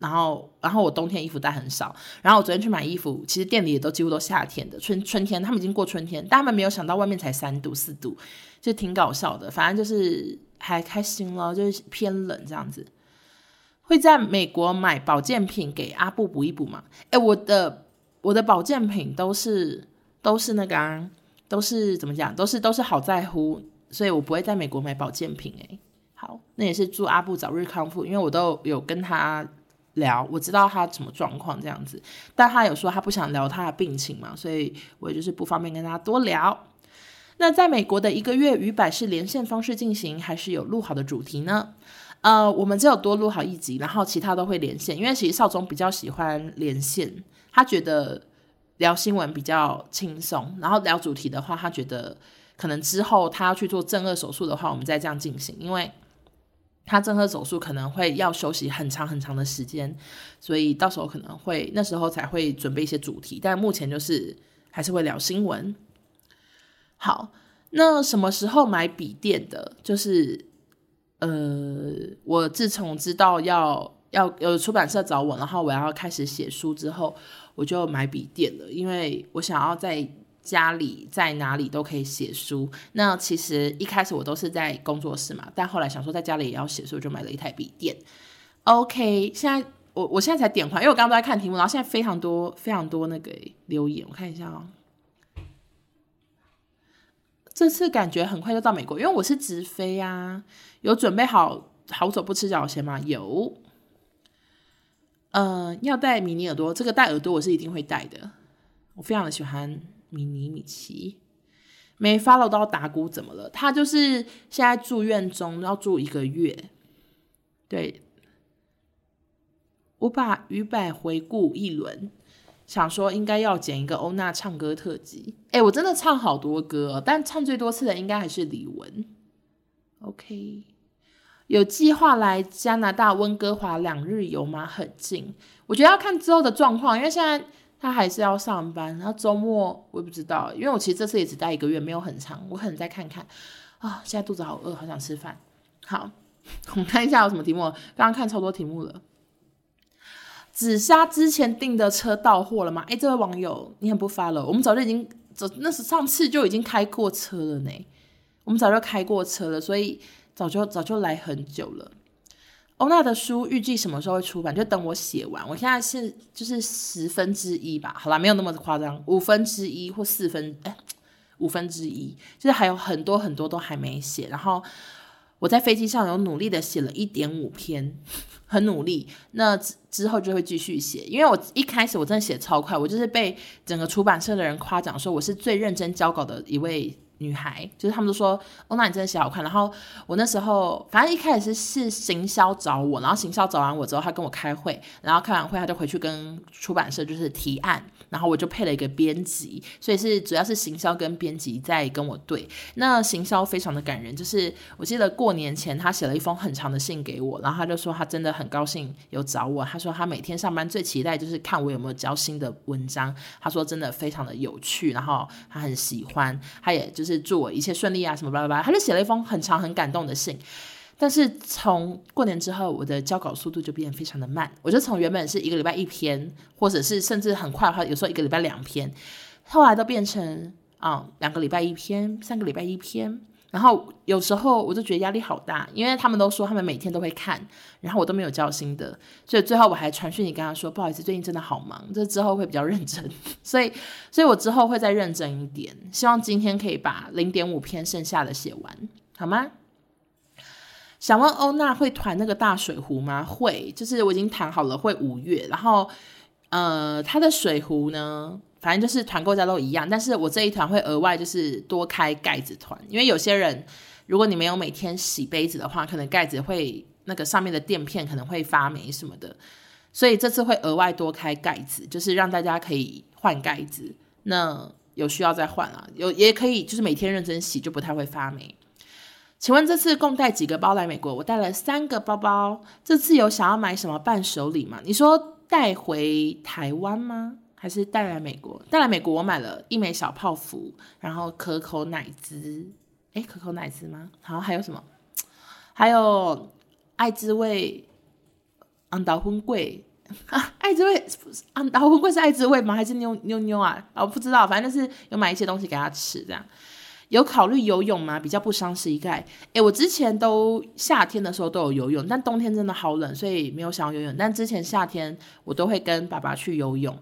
然后，然后我冬天衣服带很少，然后我昨天去买衣服，其实店里也都几乎都夏天的，春春天他们已经过春天，但他们没有想到外面才三度四度，就挺搞笑的。反正就是还开心咯，就是偏冷这样子。会在美国买保健品给阿布补一补吗？诶，我的我的保健品都是都是那个。都是怎么讲？都是都是好在乎，所以我不会在美国买保健品。诶，好，那也是祝阿布早日康复，因为我都有跟他聊，我知道他什么状况这样子，但他有说他不想聊他的病情嘛，所以我就是不方便跟他多聊。那在美国的一个月与百是连线方式进行，还是有录好的主题呢？呃，我们只有多录好一集，然后其他都会连线，因为其实少宗比较喜欢连线，他觉得。聊新闻比较轻松，然后聊主题的话，他觉得可能之后他要去做正二手术的话，我们再这样进行，因为他正二手术可能会要休息很长很长的时间，所以到时候可能会那时候才会准备一些主题，但目前就是还是会聊新闻。好，那什么时候买笔电的？就是呃，我自从知道要要有出版社找我，然后我要开始写书之后。我就买笔电了，因为我想要在家里在哪里都可以写书。那其实一开始我都是在工作室嘛，但后来想说在家里也要写书，就买了一台笔电。OK，现在我我现在才点开，因为我刚刚都在看题目，然后现在非常多非常多那个留言，我看一下哦。这次感觉很快就到美国，因为我是直飞啊，有准备好好走不吃脚鞋吗？有。呃，要戴迷你耳朵，这个戴耳朵我是一定会戴的。我非常的喜欢迷你米奇，没 follow 到达菇怎么了？他就是现在住院中，要住一个月。对，我把与百回顾一轮，想说应该要剪一个欧娜唱歌特辑。哎，我真的唱好多歌，但唱最多次的应该还是李玟。OK。有计划来加拿大温哥华两日游吗？很近，我觉得要看之后的状况，因为现在他还是要上班，然后周末我也不知道，因为我其实这次也只待一个月，没有很长，我可能再看看。啊，现在肚子好饿，好想吃饭。好，我们看一下有什么题目。刚刚看超多题目了。紫砂之前订的车到货了吗？哎，这位网友你很不发了，我们早就已经走，那是上次就已经开过车了呢，我们早就开过车了，所以。早就早就来很久了。欧娜的书预计什么时候会出版？就等我写完。我现在是就是十分之一吧，好啦，没有那么夸张，五分之一或四分，哎，五分之一，就是还有很多很多都还没写。然后我在飞机上有努力的写了一点五篇，很努力。那之后就会继续写，因为我一开始我真的写超快，我就是被整个出版社的人夸奖说我是最认真交稿的一位。女孩就是他们都说哦，那你真的写好看。然后我那时候反正一开始是是行销找我，然后行销找完我之后，他跟我开会，然后开完会他就回去跟出版社就是提案，然后我就配了一个编辑，所以是主要是行销跟编辑在跟我对。那行销非常的感人，就是我记得过年前他写了一封很长的信给我，然后他就说他真的很高兴有找我，他说他每天上班最期待就是看我有没有交新的文章，他说真的非常的有趣，然后他很喜欢，他也就。就是祝我一切顺利啊，什么巴拉巴拉，他就写了一封很长很感动的信。但是从过年之后，我的交稿速度就变得非常的慢。我就从原本是一个礼拜一篇，或者是甚至很快的话，有时候一个礼拜两篇，后来都变成啊、两个礼拜一篇，三个礼拜一篇。然后有时候我就觉得压力好大，因为他们都说他们每天都会看，然后我都没有交心得，所以最后我还传讯你跟他说，不好意思，最近真的好忙，这之后会比较认真。所以，所以我之后会再认真一点，希望今天可以把零点五篇剩下的写完，好吗？想问欧娜会团那个大水壶吗？会，就是我已经谈好了，会五月。然后，呃，他的水壶呢，反正就是团购价都一样，但是我这一团会额外就是多开盖子团，因为有些人如果你没有每天洗杯子的话，可能盖子会那个上面的垫片可能会发霉什么的，所以这次会额外多开盖子，就是让大家可以换盖子。那有需要再换啊，有也可以就是每天认真洗，就不太会发霉。请问这次共带几个包来美国？我带了三个包包。这次有想要买什么伴手礼吗？你说带回台湾吗？还是带来美国？带来美国，我买了一枚小泡芙，然后可口奶滋。诶，可口奶滋吗？好，还有什么？还有爱滋味红豆粉粿啊？爱滋味红豆粉粿是爱滋味吗？还是妞妞妞啊？我不知道，反正就是有买一些东西给他吃，这样。有考虑游泳吗？比较不伤膝盖。诶，我之前都夏天的时候都有游泳，但冬天真的好冷，所以没有想要游泳。但之前夏天我都会跟爸爸去游泳。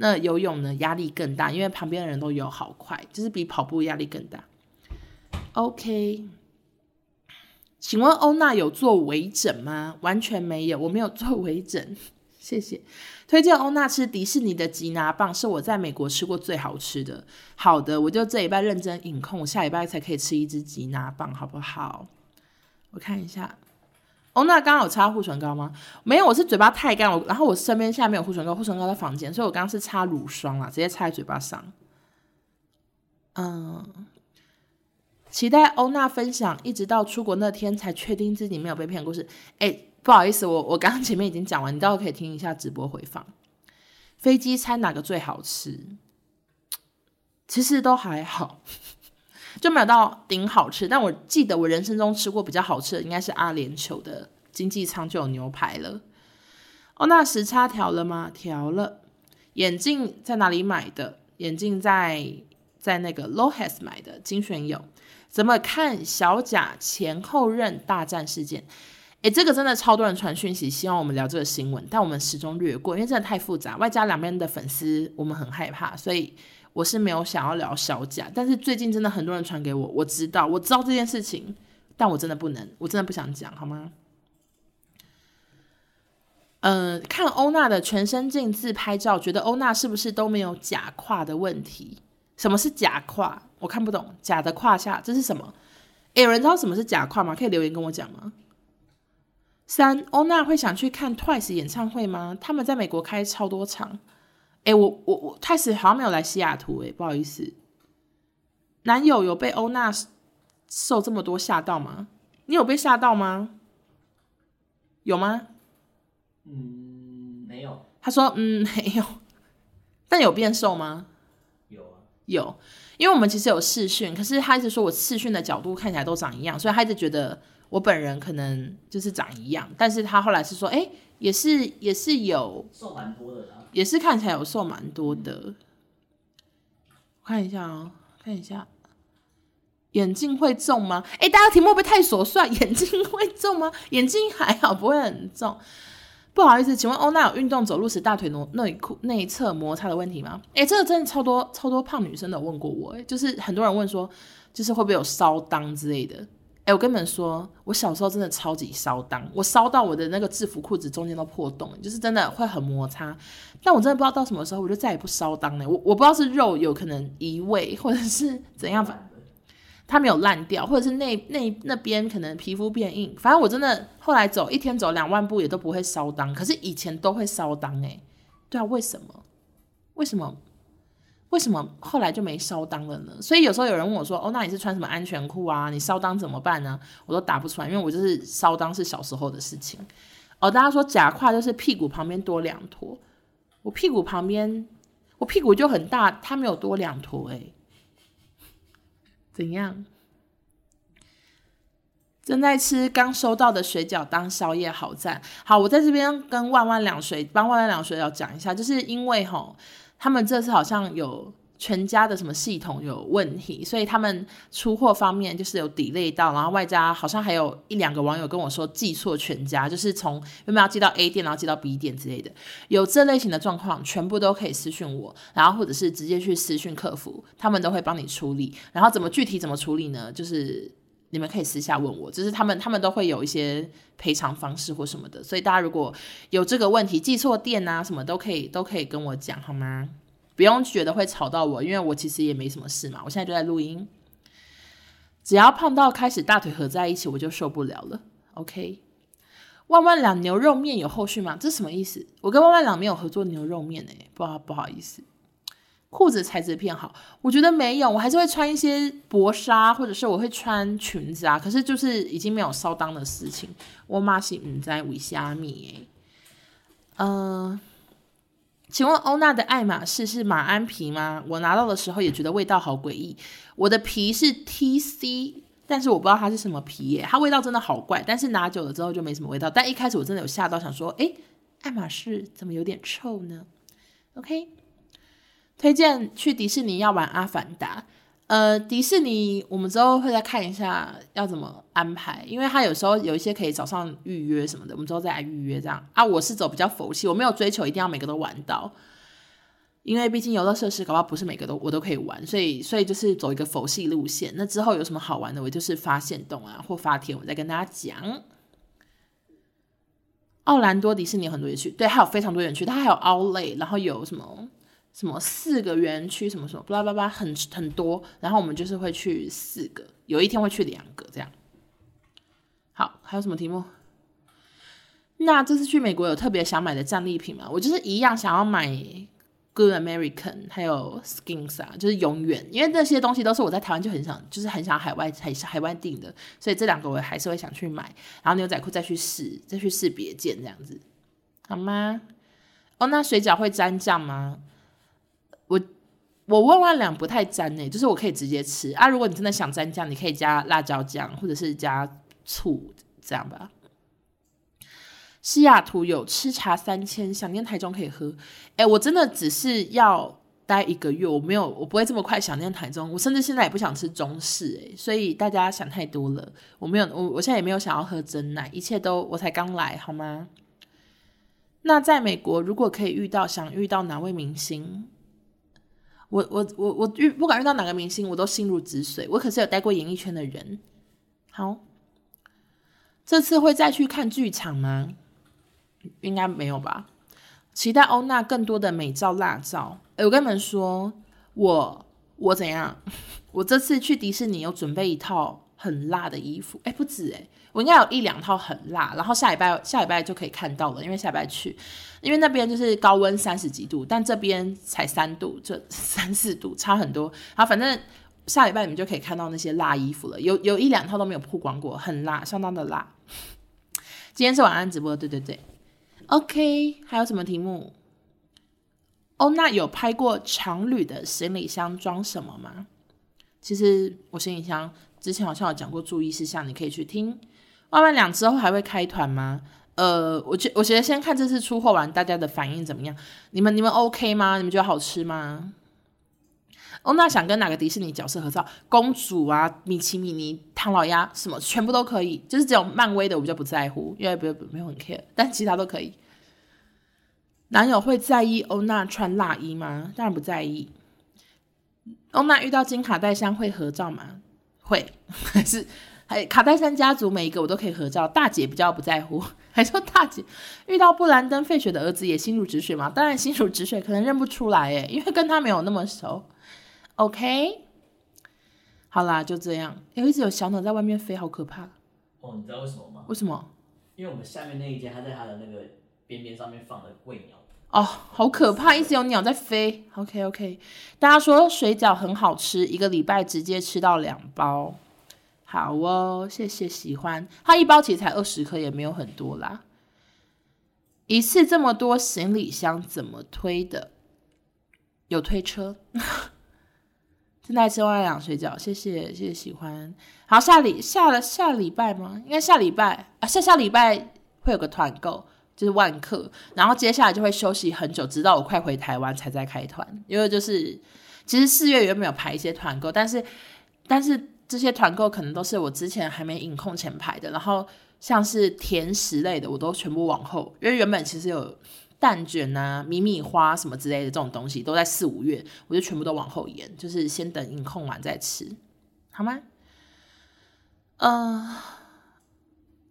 那游泳呢，压力更大，因为旁边的人都游好快，就是比跑步压力更大。OK，请问欧娜有做微整吗？完全没有，我没有做微整。谢谢。推荐欧娜吃迪士尼的吉拿棒，是我在美国吃过最好吃的。好的，我就这礼拜认真饮控，下礼拜才可以吃一只吉拿棒，好不好？我看一下，欧娜刚刚有擦护唇膏吗？没有，我是嘴巴太干，我然后我身边现在没有护唇膏，护唇膏在房间，所以我刚刚是擦乳霜啦，直接擦在嘴巴上。嗯，期待欧娜分享，一直到出国那天才确定自己没有被骗故事。哎。不好意思，我我刚刚前面已经讲完，你待会可以听一下直播回放。飞机餐哪个最好吃？其实都还好，就没有到顶好吃。但我记得我人生中吃过比较好吃的，应该是阿联酋的经济舱就有牛排了。哦，那时差调了吗？调了。眼镜在哪里买的？眼镜在在那个 LOHAS 买的，精选有。怎么看小贾前后任大战事件？诶，这个真的超多人传讯息，希望我们聊这个新闻，但我们始终略过，因为真的太复杂，外加两边的粉丝，我们很害怕，所以我是没有想要聊小贾。但是最近真的很多人传给我，我知道，我知道这件事情，但我真的不能，我真的不想讲，好吗？嗯、看欧娜的全身镜自拍照，觉得欧娜是不是都没有假胯的问题？什么是假胯？我看不懂，假的胯下这是什么？诶，有人知道什么是假胯吗？可以留言跟我讲吗？三，欧娜会想去看 Twice 演唱会吗？他们在美国开超多场。哎，我我我，Twice 好像没有来西雅图，哎，不好意思。男友有被欧娜受这么多吓到吗？你有被吓到吗？有吗？嗯，没有。他说，嗯，没有。但有变瘦吗？有啊，有。因为我们其实有视讯，可是他一直说我视讯的角度看起来都长一样，所以他一直觉得。我本人可能就是长一样，但是他后来是说，哎、欸，也是也是有瘦蛮多的，也是看起来有瘦蛮多的。我看一下哦，看一下，眼镜会重吗？哎、大家题目会不会太琐碎？眼镜会重吗？眼镜还好，不会很重。不好意思，请问欧娜有运动走路时大腿内内裤内侧摩擦的问题吗？哎、这个真的超多超多胖女生都有问过我，哎，就是很多人问说，就是会不会有烧裆之类的。哎，我跟你们说，我小时候真的超级烧裆，我烧到我的那个制服裤子中间都破洞，就是真的会很摩擦。但我真的不知道到什么时候，我就再也不烧裆了。我我不知道是肉有可能移位，或者是怎样，反它没有烂掉，或者是那那那边可能皮肤变硬。反正我真的后来走一天走两万步也都不会烧裆，可是以前都会烧裆哎。对啊，为什么？为什么？为什么后来就没烧裆了呢？所以有时候有人问我说：“哦，那你是穿什么安全裤啊？你烧裆怎么办呢？”我都答不出来，因为我就是烧裆是小时候的事情。哦，大家说假胯就是屁股旁边多两坨，我屁股旁边我屁股就很大，它没有多两坨哎。怎样？正在吃刚收到的水饺当宵夜，好赞！好，我在这边跟万万两水帮万万两水饺讲一下，就是因为吼，他们这次好像有。全家的什么系统有问题，所以他们出货方面就是有 delay 到，然后外加好像还有一两个网友跟我说寄错全家，就是从原本要寄到 A 店，然后寄到 B 店之类的，有这类型的状况，全部都可以私讯我，然后或者是直接去私讯客服，他们都会帮你处理。然后怎么具体怎么处理呢？就是你们可以私下问我，就是他们他们都会有一些赔偿方式或什么的，所以大家如果有这个问题，寄错店啊什么都可以都可以跟我讲，好吗？不用觉得会吵到我，因为我其实也没什么事嘛。我现在就在录音，只要胖到开始大腿合在一起，我就受不了了。OK，万万两牛肉面有后续吗？这什么意思？我跟万万两没有合作牛肉面诶、不好不好意思。裤子材质偏好，我觉得没有，我还是会穿一些薄纱，或者是我会穿裙子啊。可是就是已经没有骚当的事情。我妈是唔知为虾米诶，嗯、呃。请问欧娜的爱马仕是马鞍皮吗？我拿到的时候也觉得味道好诡异。我的皮是 TC，但是我不知道它是什么皮耶，它味道真的好怪。但是拿久了之后就没什么味道。但一开始我真的有吓到，想说，诶，爱马仕怎么有点臭呢？OK，推荐去迪士尼要玩阿凡达。呃，迪士尼我们之后会再看一下要怎么安排，因为他有时候有一些可以早上预约什么的，我们之后再来预约这样啊。我是走比较佛系，我没有追求一定要每个都玩到，因为毕竟游乐设施搞不好不是每个都我都可以玩，所以所以就是走一个佛系路线。那之后有什么好玩的，我就是发现动啊或发帖，我再跟大家讲。奥兰多迪士尼很多园区，对，还有非常多园区，它还有 Outlet，然后有什么？什么四个园区，什么什么，巴拉巴拉，很很多。然后我们就是会去四个，有一天会去两个这样。好，还有什么题目？那这次去美国有特别想买的战利品吗？我就是一样想要买 Good American，还有 Skins 啊，就是永远，因为这些东西都是我在台湾就很想，就是很想海外海海外订的，所以这两个我还是会想去买。然后牛仔裤再去试，再去试别件这样子，好吗？哦，那水饺会沾酱吗？我万万两不太沾呢，就是我可以直接吃啊。如果你真的想沾酱，你可以加辣椒酱或者是加醋这样吧。西雅图有吃茶三千，想念台中可以喝。哎，我真的只是要待一个月，我没有，我不会这么快想念台中。我甚至现在也不想吃中式，哎，所以大家想太多了。我没有，我我现在也没有想要喝真奶，一切都我才刚来，好吗？那在美国，如果可以遇到，想遇到哪位明星？我我我我遇不管遇到哪个明星，我都心如止水。我可是有待过演艺圈的人。好，这次会再去看剧场吗？应该没有吧。期待欧娜更多的美照辣照。诶，我跟你们说，我我怎样？我这次去迪士尼有准备一套很辣的衣服。诶，不止诶。我应该有一两套很辣，然后下礼拜下礼拜就可以看到了，因为下礼拜去，因为那边就是高温三十几度，但这边才三度，这三四度，差很多。好，反正下礼拜你们就可以看到那些辣衣服了，有有一两套都没有曝光过，很辣，相当的辣。今天是晚安直播，对对对。OK，还有什么题目？哦，那有拍过长旅的行李箱装什么吗？其实我行李箱之前好像有讲过注意事项，你可以去听。外卖两之后还会开团吗？呃，我觉我觉得先看这次出货完大家的反应怎么样。你们你们 OK 吗？你们觉得好吃吗？欧娜想跟哪个迪士尼角色合照？公主啊，米奇、米妮、唐老鸭，什么全部都可以。就是只有漫威的我比较不在乎，因为不没有很 care，但其他都可以。男友会在意欧娜穿辣衣吗？当然不在意。欧娜遇到金卡戴珊会合照吗？会，还是？还卡戴珊家族每一个我都可以合照，大姐比较不在乎。还说大姐遇到布兰登·费雪的儿子也心如止水嘛？当然心如止水，可能认不出来诶，因为跟他没有那么熟。OK，好啦，就这样。有一直有小鸟在外面飞，好可怕。哦，你知道为什么吗？为什么？因为我们下面那一间，它在它的那个边边上面放了喂鸟。哦，好可怕，一直有鸟在飞。OK OK，大家说水饺很好吃，一个礼拜直接吃到两包。好哦，谢谢喜欢。它一包其实才二十克，也没有很多啦。一次这么多行李箱怎么推的？有推车？正在吃万两水饺，谢谢谢谢喜欢。好，下礼下了下礼拜吗？应该下礼拜啊，下下礼拜会有个团购，就是万客，然后接下来就会休息很久，直到我快回台湾才再开团。因为就是其实四月原本有排一些团购，但是但是这些团购可能都是我之前还没影控前排的，然后像是甜食类的，我都全部往后，因为原本其实有。蛋卷啊，米米花什么之类的这种东西都在四五月，我就全部都往后延，就是先等影控完再吃，好吗？呃，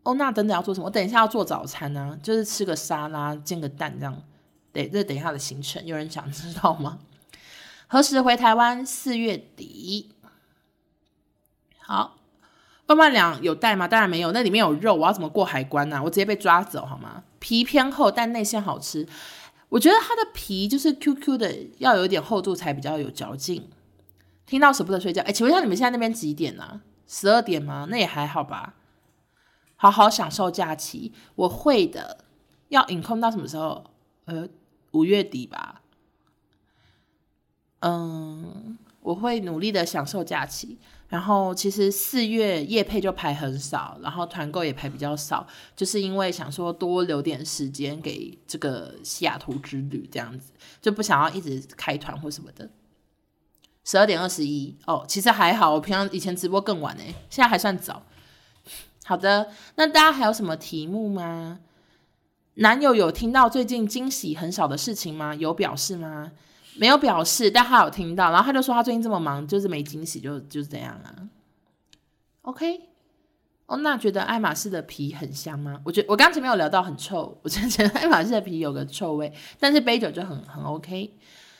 哦，那等等要做什么？我等一下要做早餐呢、啊，就是吃个沙拉，煎个蛋这样。对，这等一下的行程，有人想知道吗？何时回台湾？四月底。好，万万两有带吗？当然没有，那里面有肉，我要怎么过海关呢、啊？我直接被抓走好吗？皮偏厚，但内馅好吃。我觉得它的皮就是 QQ 的，要有一点厚度才比较有嚼劲。听到舍不得睡觉，哎，请问一下你们现在那边几点呢？十二点吗？那也还好吧。好好享受假期，我会的。要影控到什么时候？呃，五月底吧。嗯，我会努力的享受假期。然后其实四月夜配就排很少，然后团购也排比较少，就是因为想说多留点时间给这个西雅图之旅，这样子就不想要一直开团或什么的。十二点二十一哦，其实还好，我平常以前直播更晚诶，现在还算早。好的，那大家还有什么题目吗？男友有听到最近惊喜很少的事情吗？有表示吗？没有表示，但他有听到，然后他就说他最近这么忙，就是没惊喜，就就是这样啊。OK，哦，那觉得爱马仕的皮很香吗？我觉得我刚才没有聊到很臭，我真的觉得爱马仕的皮有个臭味，但是杯酒就很很 OK。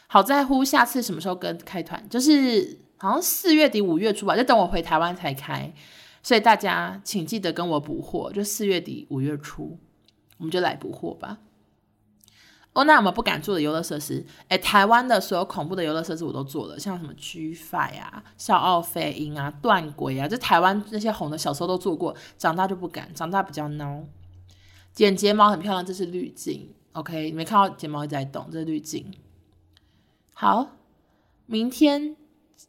好在乎下次什么时候跟开团，就是好像四月底五月初吧，就等我回台湾才开，所以大家请记得跟我补货，就四月底五月初，我们就来补货吧。哦，那我们不敢做的游乐设施，哎，台湾的所有恐怖的游乐设施我都做了，像什么 G5 啊、笑傲飞鹰啊、断轨啊，这台湾那些红的，小时候都做过，长大就不敢，长大比较孬。剪睫毛很漂亮，这是滤镜，OK，你没看到睫毛一直在动，这是滤镜。好，明天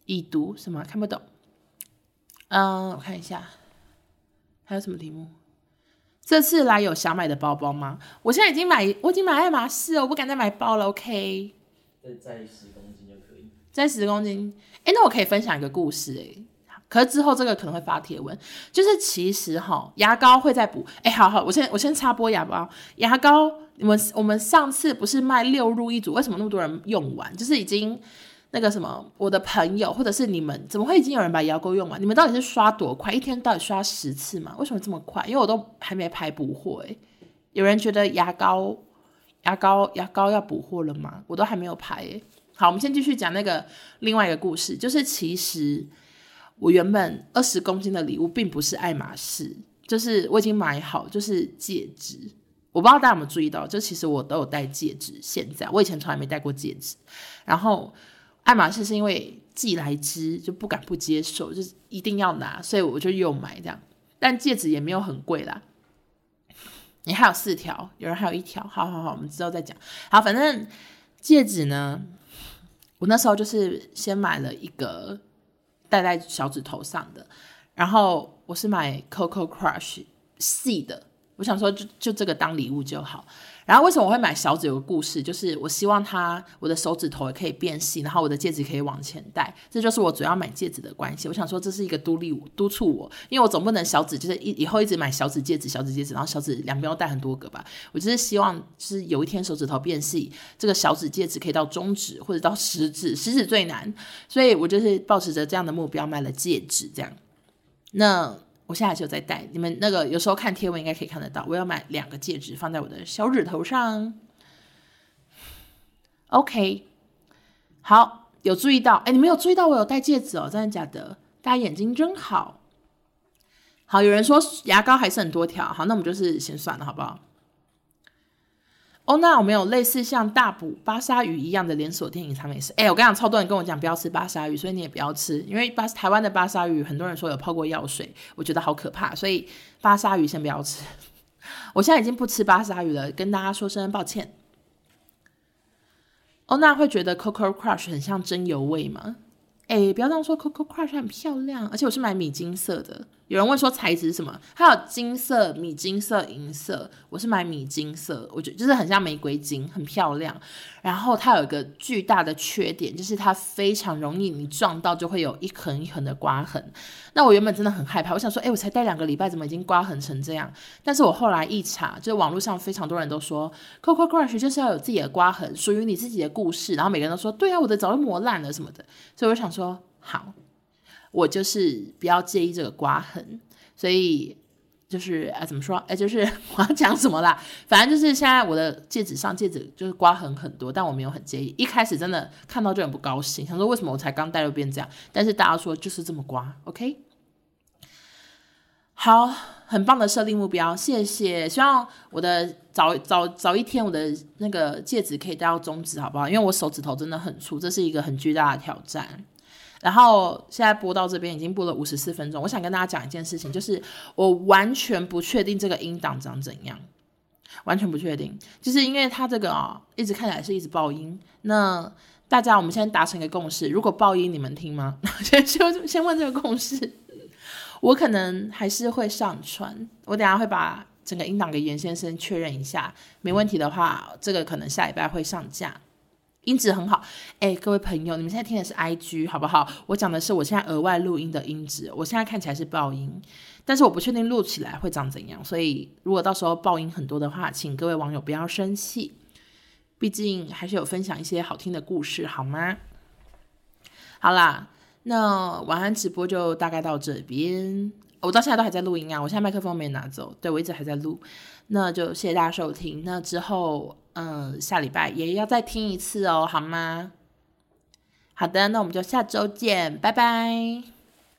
已读什么？看不懂。嗯，我看一下，还有什么题目？这次来有想买的包包吗？我现在已经买，我已经买爱马仕了，我不敢再买包了。OK，再再十公斤就可以，再十公斤。哎，那我可以分享一个故事哎，可是之后这个可能会发贴文，就是其实哈，牙膏会再补。哎，好好，我先我先插播牙膏，牙膏，你们我们上次不是卖六入一组，为什么那么多人用完？就是已经。那个什么，我的朋友或者是你们，怎么会已经有人把牙膏用完？你们到底是刷多快？一天到底刷十次吗？为什么这么快？因为我都还没排补货诶。有人觉得牙膏、牙膏、牙膏要补货了吗？我都还没有排诶。好，我们先继续讲那个另外一个故事，就是其实我原本二十公斤的礼物并不是爱马仕，就是我已经买好，就是戒指。我不知道大家有没有注意到，就其实我都有戴戒指。现在我以前从来没戴过戒指，然后。爱马仕是因为寄来之就不敢不接受，就是一定要拿，所以我就又买这样。但戒指也没有很贵啦。你还有四条，有人还有一条，好好好，我们之后再讲。好，反正戒指呢，我那时候就是先买了一个戴在小指头上的，然后我是买 Coco Crush 细的，我想说就就这个当礼物就好。然后为什么我会买小指？有个故事，就是我希望它我的手指头也可以变细，然后我的戒指可以往前戴，这就是我主要买戒指的关系。我想说这是一个督力督促我，因为我总不能小指就是以以后一直买小指戒指、小指戒指，然后小指两边都戴很多个吧。我就是希望是有一天手指头变细，这个小指戒指可以到中指或者到食指，食指最难，所以我就是抱持着这样的目标买了戒指，这样。那。我现在就在戴，你们那个有时候看贴文应该可以看得到。我要买两个戒指放在我的小指头上。OK，好，有注意到？哎，你们有注意到我有戴戒指哦？真的假的？大家眼睛真好。好，有人说牙膏还是很多条，好，那我们就是先算了，好不好？哦，那我们有类似像大补巴沙鱼一样的连锁店隐藏美食。哎，我跟你讲，超多人跟我讲不要吃巴沙鱼，所以你也不要吃，因为巴台湾的巴沙鱼很多人说有泡过药水，我觉得好可怕，所以巴沙鱼先不要吃。我现在已经不吃巴沙鱼了，跟大家说声抱歉。哦，那会觉得 Coco Crush 很像真油味吗？哎，不要这样说，Coco Crush 很漂亮，而且我是买米金色的。有人问说材质是什么？它有金色、米金色、银色。我是买米金色，我觉得就是很像玫瑰金，很漂亮。然后它有一个巨大的缺点，就是它非常容易你撞到就会有一横一横的刮痕。那我原本真的很害怕，我想说，哎，我才戴两个礼拜，怎么已经刮痕成这样？但是我后来一查，就是网络上非常多人都说，Coco Crush 就是要有自己的刮痕，属于你自己的故事。然后每个人都说，对啊，我的早就磨烂了什么的。所以我想说，好。我就是不要介意这个刮痕，所以就是啊，怎么说？哎，就是 我要讲什么啦？反正就是现在我的戒指上戒指就是刮痕很多，但我没有很介意。一开始真的看到就很不高兴，想说为什么我才刚戴就变这样？但是大家说就是这么刮，OK？好，很棒的设定目标，谢谢。希望我的早早早一天，我的那个戒指可以戴到中指，好不好？因为我手指头真的很粗，这是一个很巨大的挑战。然后现在播到这边已经播了五十四分钟，我想跟大家讲一件事情，就是我完全不确定这个音档长怎样，完全不确定，就是因为它这个啊、哦、一直看起来是一直爆音。那大家我们先达成一个共识，如果爆音你们听吗？先先先问这个共识，我可能还是会上传，我等下会把整个音档给严先生确认一下，没问题的话，这个可能下礼拜会上架。音质很好，哎，各位朋友，你们现在听的是 IG 好不好？我讲的是我现在额外录音的音质，我现在看起来是爆音，但是我不确定录起来会长怎样，所以如果到时候爆音很多的话，请各位网友不要生气，毕竟还是有分享一些好听的故事，好吗？好啦，那晚安直播就大概到这边，我到现在都还在录音啊，我现在麦克风没拿走，对，我一直还在录，那就谢谢大家收听，那之后。嗯，下礼拜也要再听一次哦，好吗？好的，那我们就下周见，拜拜。